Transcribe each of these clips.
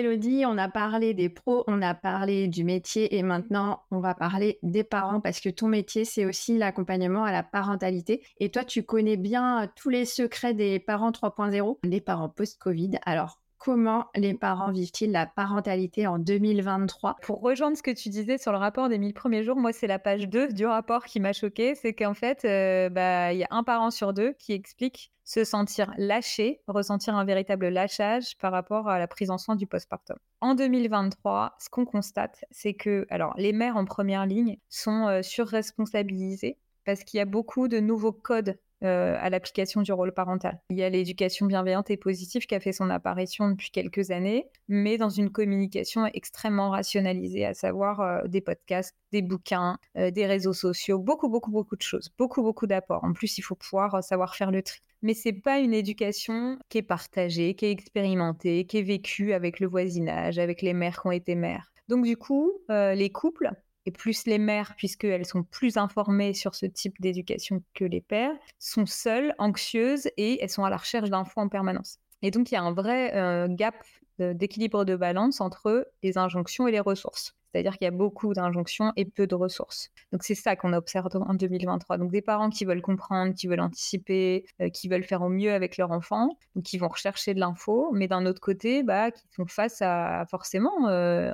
Elodie, on a parlé des pros, on a parlé du métier et maintenant on va parler des parents parce que ton métier c'est aussi l'accompagnement à la parentalité et toi tu connais bien tous les secrets des parents 3.0, les parents post-Covid. Alors comment les parents vivent-ils la parentalité en 2023 Pour rejoindre ce que tu disais sur le rapport des 1000 premiers jours, moi c'est la page 2 du rapport qui m'a choqué, c'est qu'en fait euh, bah, il y a un parent sur deux qui explique se sentir lâché, ressentir un véritable lâchage par rapport à la prise en soin du postpartum. En 2023, ce qu'on constate, c'est que alors les mères en première ligne sont euh, surresponsabilisées parce qu'il y a beaucoup de nouveaux codes euh, à l'application du rôle parental. Il y a l'éducation bienveillante et positive qui a fait son apparition depuis quelques années, mais dans une communication extrêmement rationalisée, à savoir euh, des podcasts, des bouquins, euh, des réseaux sociaux, beaucoup, beaucoup, beaucoup de choses, beaucoup, beaucoup d'apports. En plus, il faut pouvoir savoir faire le tri. Mais c'est pas une éducation qui est partagée, qui est expérimentée, qui est vécue avec le voisinage, avec les mères qui ont été mères. Donc du coup, les couples et plus les mères, puisqu'elles sont plus informées sur ce type d'éducation que les pères, sont seules, anxieuses et elles sont à la recherche d'infos en permanence. Et donc, il y a un vrai euh, gap d'équilibre de balance entre les injonctions et les ressources. C'est-à-dire qu'il y a beaucoup d'injonctions et peu de ressources. Donc c'est ça qu'on observe en 2023. Donc des parents qui veulent comprendre, qui veulent anticiper, euh, qui veulent faire au mieux avec leur enfant, qui vont rechercher de l'info, mais d'un autre côté, bah, qui font face à forcément euh,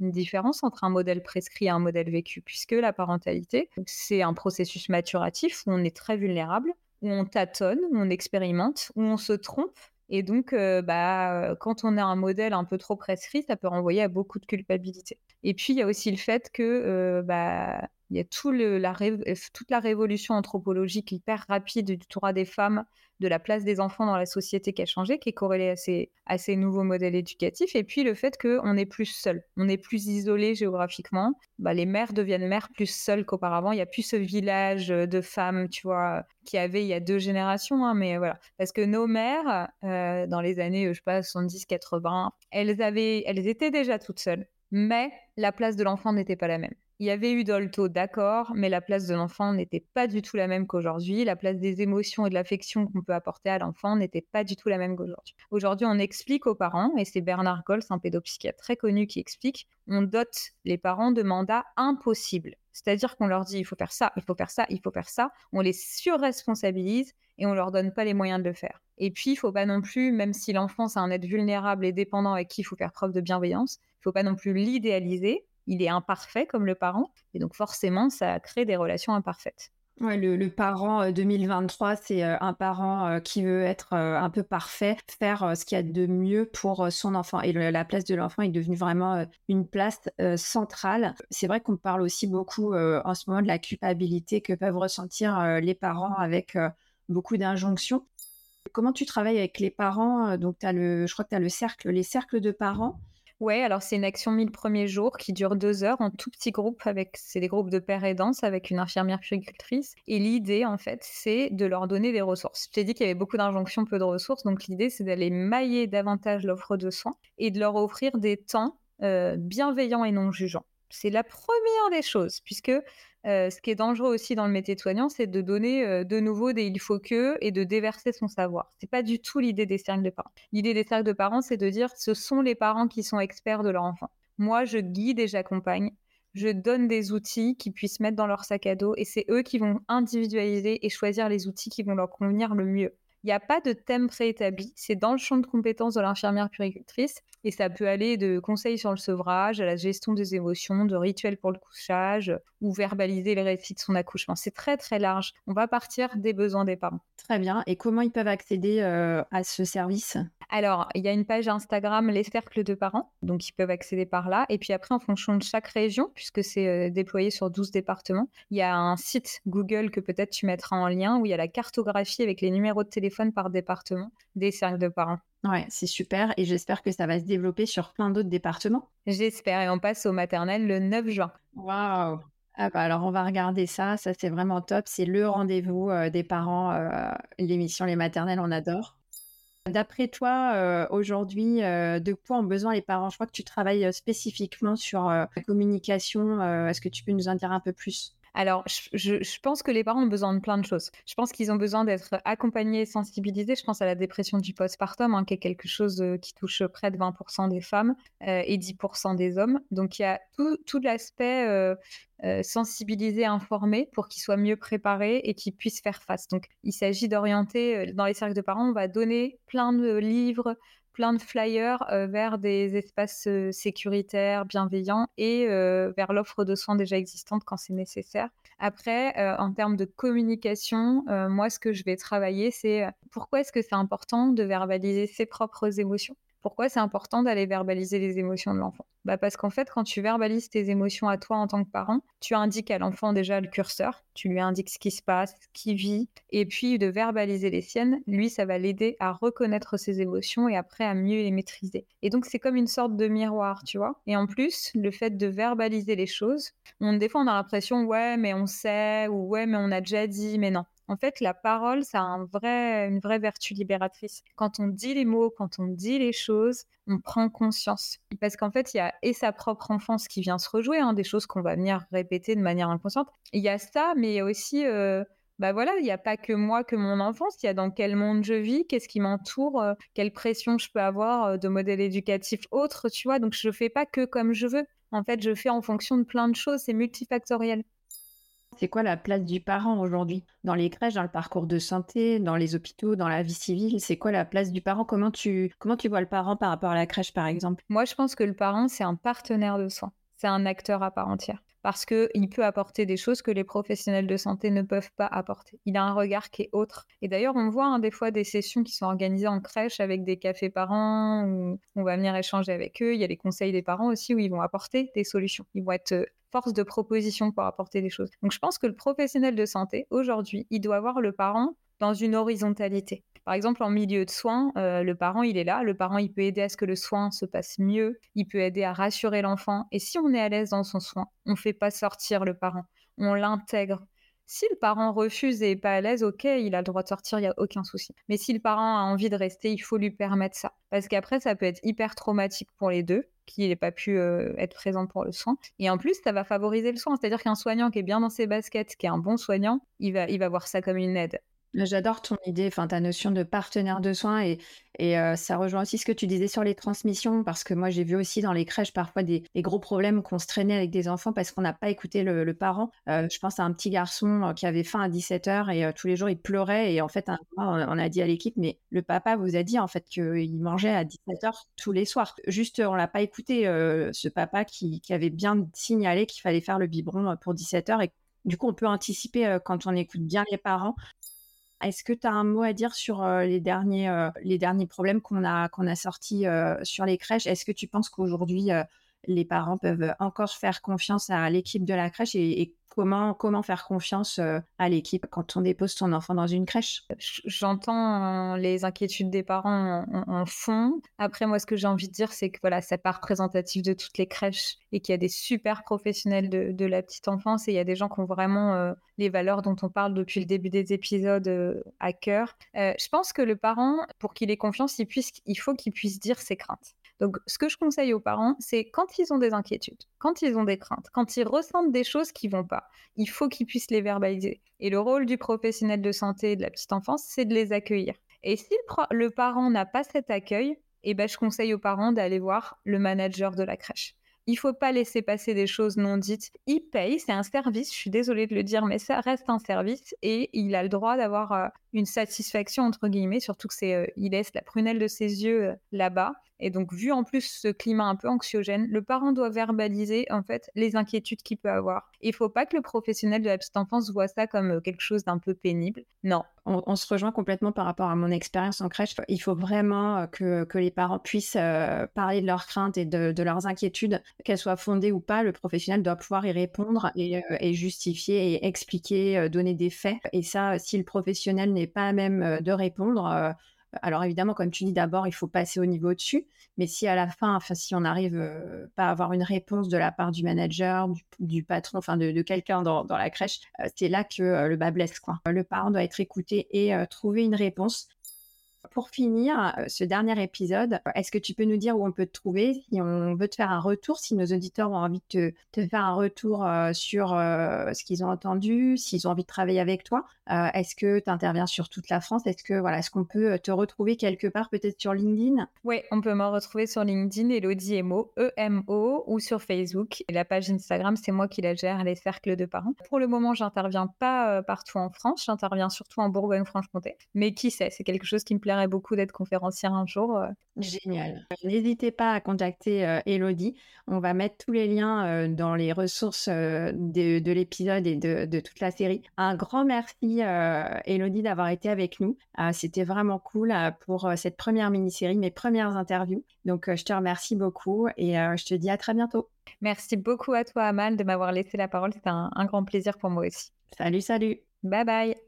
une différence entre un modèle prescrit et un modèle vécu, puisque la parentalité, c'est un processus maturatif où on est très vulnérable, où on tâtonne, où on expérimente, où on se trompe et donc, euh, bah, quand on a un modèle un peu trop prescrit, ça peut renvoyer à beaucoup de culpabilité. Et puis, il y a aussi le fait que euh, bah, il y a euh, toute la révolution anthropologique hyper rapide du droit des femmes, de la place des enfants dans la société qui a changé, qui est corrélée à ces, nouveaux modèles éducatifs. Et puis le fait qu'on est plus seul, on est plus isolé géographiquement. Bah, les mères deviennent mères plus seules qu'auparavant. Il n'y a plus ce village de femmes, tu vois, qui avait il y a deux générations. Hein, mais voilà, parce que nos mères, euh, dans les années, je sais pas, 70-80, elles avaient, elles étaient déjà toutes seules. Mais la place de l'enfant n'était pas la même. Il y avait eu Dolto, d'accord, mais la place de l'enfant n'était pas du tout la même qu'aujourd'hui. La place des émotions et de l'affection qu'on peut apporter à l'enfant n'était pas du tout la même qu'aujourd'hui. Aujourd'hui, on explique aux parents, et c'est Bernard Gols, un pédopsychiatre très connu, qui explique, on dote les parents de mandats impossibles. C'est-à-dire qu'on leur dit, il faut faire ça, il faut faire ça, il faut faire ça. On les surresponsabilise et on leur donne pas les moyens de le faire. Et puis, il faut pas non plus, même si l'enfant c'est un être vulnérable et dépendant avec qui il faut faire preuve de bienveillance, il faut pas non plus l'idéaliser il est imparfait comme le parent. Et donc forcément, ça crée des relations imparfaites. Ouais, le, parent 2023, euh, c'est euh, un parent euh, qui veut être un peu parfait, faire ce qu'il y a de mieux pour son enfant. Et la place de l'enfant est devenue vraiment une place centrale. C'est vrai qu'on parle aussi beaucoup en ce moment de la culpabilité que peuvent ressentir les parents avec beaucoup d'injonctions. Comment tu travailles avec les parents Donc, as le, je crois que tu as le cercle, les cercles de parents. Ouais, alors c'est une action 1000 premiers jours qui dure deux heures en tout petit groupe avec, c'est des groupes de père et avec une infirmière puéricultrice. Et l'idée, en fait, c'est de leur donner des ressources. Je t'ai dit qu'il y avait beaucoup d'injonctions, peu de ressources. Donc l'idée, c'est d'aller mailler davantage l'offre de soins et de leur offrir des temps euh, bienveillants et non jugeants. C'est la première des choses, puisque ce qui est dangereux aussi dans le métier de soignant, c'est de donner de nouveau des il faut que et de déverser son savoir. C'est pas du tout l'idée des cercles de parents. L'idée des cercles de parents, c'est de dire ce sont les parents qui sont experts de leur enfant. Moi, je guide et j'accompagne. Je donne des outils qu'ils puissent mettre dans leur sac à dos et c'est eux qui vont individualiser et choisir les outils qui vont leur convenir le mieux. Il n'y a pas de thème préétabli, c'est dans le champ de compétences de l'infirmière puricultrice Et ça peut aller de conseils sur le sevrage à la gestion des émotions, de rituels pour le couchage ou verbaliser les récits de son accouchement. C'est très très large. On va partir des besoins des parents. Très bien. Et comment ils peuvent accéder à ce service? Alors, il y a une page Instagram, les cercles de parents, donc ils peuvent accéder par là. Et puis après, en fonction de chaque région, puisque c'est déployé sur 12 départements, il y a un site Google que peut-être tu mettras en lien où il y a la cartographie avec les numéros de téléphone par département des cercles de parents. Ouais, c'est super et j'espère que ça va se développer sur plein d'autres départements. J'espère et on passe au maternel le 9 juin. Waouh ah bah alors on va regarder ça, ça c'est vraiment top, c'est le rendez-vous des parents, l'émission Les maternelles, on adore. D'après toi, aujourd'hui, de quoi ont besoin les parents? Je crois que tu travailles spécifiquement sur la communication. Est-ce que tu peux nous en dire un peu plus? Alors, je, pense que les parents ont besoin de plein de choses. Je pense qu'ils ont besoin d'être accompagnés, sensibilisés. Je pense à la dépression du postpartum, hein, qui est quelque chose euh, qui touche près de 20% des femmes euh, et 10% des hommes. Donc, il y a tout, l'aspect euh, sensibilisé, informé, pour qu'ils soient mieux préparés et qu'ils puissent faire face. Donc, il s'agit d'orienter, dans les cercles de parents, on va donner plein de livres, plein de flyers vers des espaces sécuritaires, bienveillants et vers l'offre de soins déjà existante quand c'est nécessaire. Après, en termes de communication, moi, ce que je vais travailler, c'est pourquoi est-ce que c'est important de verbaliser ses propres émotions? Pourquoi c'est important d'aller verbaliser les émotions de l'enfant? Bah Parce qu'en fait, quand tu verbalises tes émotions à toi en tant que parent, tu indiques à l'enfant déjà le curseur, tu lui indiques ce qui se passe, ce qu'il vit, et puis de verbaliser les siennes, lui, ça va l'aider à reconnaître ses émotions et après à mieux les maîtriser. Et donc, c'est comme une sorte de miroir, tu vois? Et en plus, le fait de verbaliser les choses, on, des fois, on a l'impression, ouais, mais on sait, ou ouais, mais on a déjà dit, mais non. En fait, la parole, ça a un vrai, une vraie vertu libératrice. Quand on dit les mots, quand on dit les choses, on prend conscience. Parce qu'en fait, il y a et sa propre enfance qui vient se rejouer, hein, des choses qu'on va venir répéter de manière inconsciente. Il y a ça, mais il y a aussi... Euh, bah voilà, il n'y a pas que moi, que mon enfance, il y a dans quel monde je vis, qu'est-ce qui m'entoure, euh, quelle pression je peux avoir euh, de modèles éducatifs autres, tu vois. Donc je ne fais pas que comme je veux. En fait, je fais en fonction de plein de choses, c'est multifactoriel. C'est quoi la place du parent aujourd'hui? Dans les crèches, dans le parcours de santé, dans les hôpitaux, dans la vie civile C'est quoi la place du parent? Comment tu, vois le parent par rapport à la crèche, par exemple? Moi, je pense que le parent, c'est un partenaire de soins. C'est un acteur à part entière parce qu'il peut apporter des choses que les professionnels de santé ne peuvent pas apporter. Il a un regard qui est autre. Et d'ailleurs, on voit hein, des fois des sessions qui sont organisées en crèche avec des cafés parents où on va venir échanger avec eux. Il y a les conseils des parents aussi où ils vont apporter des solutions. Ils vont être euh, force de proposition pour apporter des choses. Donc je pense que le professionnel de santé, aujourd'hui, il doit voir le parent dans une horizontalité. Par exemple, en milieu de soins, euh, le parent, il est là. Le parent, il peut aider à ce que le soin se passe mieux. Il peut aider à rassurer l'enfant. Et si on est à l'aise dans son soin, on ne fait pas sortir le parent. On l'intègre. Si le parent refuse et n'est pas à l'aise, ok, il a le droit de sortir, il n'y a aucun souci. Mais si le parent a envie de rester, il faut lui permettre ça. Parce qu'après, ça peut être hyper traumatique pour les deux, qui n'ait pas pu euh, être présent pour le soin. Et en plus, ça va favoriser le soin. C'est-à-dire qu'un soignant qui est bien dans ses baskets, qui est un bon soignant, il va, il va voir ça comme une aide. J'adore ton idée, enfin ta notion de partenaire de soins et, euh, ça rejoint aussi ce que tu disais sur les transmissions parce que moi j'ai vu aussi dans les crèches parfois des, gros problèmes qu'on se traînait avec des enfants parce qu'on n'a pas écouté le, parent. Euh, je pense à un petit garçon euh, qui avait faim à 17h et tous les jours il pleurait et en fait on a dit à l'équipe mais le papa vous a dit en fait qu'il mangeait à 17h tous les soirs. Juste on l'a pas écouté ce papa qui, qui avait bien signalé qu'il fallait faire le biberon pour 17h et du coup, on peut anticiper quand on écoute bien les parents est-ce que tu as un mot à dire sur les, derniers, les derniers problèmes qu'on a, qu'on a sortis sur les crèches? Est-ce que tu penses qu'aujourd'hui, les parents peuvent encore faire confiance à l'équipe de la crèche et, comment, comment faire confiance à l'équipe quand on dépose son enfant dans une crèche? J'entends les inquiétudes des parents en, fond. Après, moi, ce que j'ai envie de dire, c'est que voilà, c'est pas représentatif de toutes les crèches et qu'il y a des super professionnels de, la petite enfance et il y a des gens qui ont vraiment les valeurs dont on parle depuis le début des épisodes à cœur. je pense que le parent, pour qu'il ait confiance, puisse, il faut qu'il puisse dire ses craintes. Donc, ce que je conseille aux parents, c'est quand ils ont des inquiétudes, quand ils ont des craintes, quand ils ressentent des choses qui vont pas, il faut qu'ils puissent les verbaliser. Et le rôle du professionnel de santé de la petite enfance, c'est de les accueillir. Et si le, parent n'a pas cet accueil, eh ben, je conseille aux parents d'aller voir le manager de la crèche. Il faut pas laisser passer des choses non dites. Il paye, c'est un service, je suis désolée de le dire, mais ça reste un service et il a le droit d'avoir euh, une satisfaction entre guillemets, surtout que c'est euh, il laisse la prunelle de ses yeux euh, là-bas Et donc, vu en plus ce climat un peu anxiogène, le parent doit verbaliser en fait les inquiétudes qu'il peut avoir. Il faut pas que le professionnel de la petite enfance voit ça comme euh, quelque chose d'un peu pénible. Non. On, se rejoint complètement par rapport à mon expérience en crèche. Il faut vraiment que, que les parents puissent parler de leurs craintes et de, leurs inquiétudes, qu'elles soient fondées ou pas. Le professionnel doit pouvoir y répondre et, et justifier et expliquer, donner des faits. Et ça, si le professionnel n'est pas à même de répondre, alors évidemment, comme tu dis, d'abord, il faut passer au niveau dessus. Mais si à la fin, enfin, si on n'arrive euh, pas à avoir une réponse de la part du manager, du, patron, enfin de, quelqu'un dans, la crèche, euh, c'est là que euh, le bas blesse. Quoi. Le parent doit être écouté et trouver une réponse pour finir euh, ce dernier épisode, est-ce que tu peux nous dire où on peut te trouver si on veut te faire un retour, si nos auditeurs ont envie de te, faire un retour euh, sur euh, ce qu'ils ont entendu, s'ils ont envie de travailler avec toi? Est-ce que tu interviens sur toute la France? Est-ce que voilà, est-ce qu'on peut te retrouver quelque part, peut-être sur LinkedIn? Oui, on peut me retrouver sur LinkedIn, Elodie Emo, E-M-O, ou sur Facebook. Et la page Instagram, c'est moi qui la gère, les cercles de parents. Pour le moment, j'interviens pas partout en France, j'interviens surtout en Bourgogne-Franche-Comté. Mais qui sait, c'est quelque chose qui me beaucoup d'être conférencière un jour. Euh. Génial. N'hésitez pas à contacter euh, Elodie. On va mettre tous les liens euh, dans les ressources de, l'épisode et de, toute la série. Un grand merci, Elodie, d'avoir été avec nous. C'était vraiment cool pour cette première mini-série, mes premières interviews. Donc, je te remercie beaucoup et je te dis à très bientôt. Merci beaucoup à toi, Amal, de m'avoir laissé la parole. C'était un grand plaisir pour moi aussi. Salut, salut. Bye bye.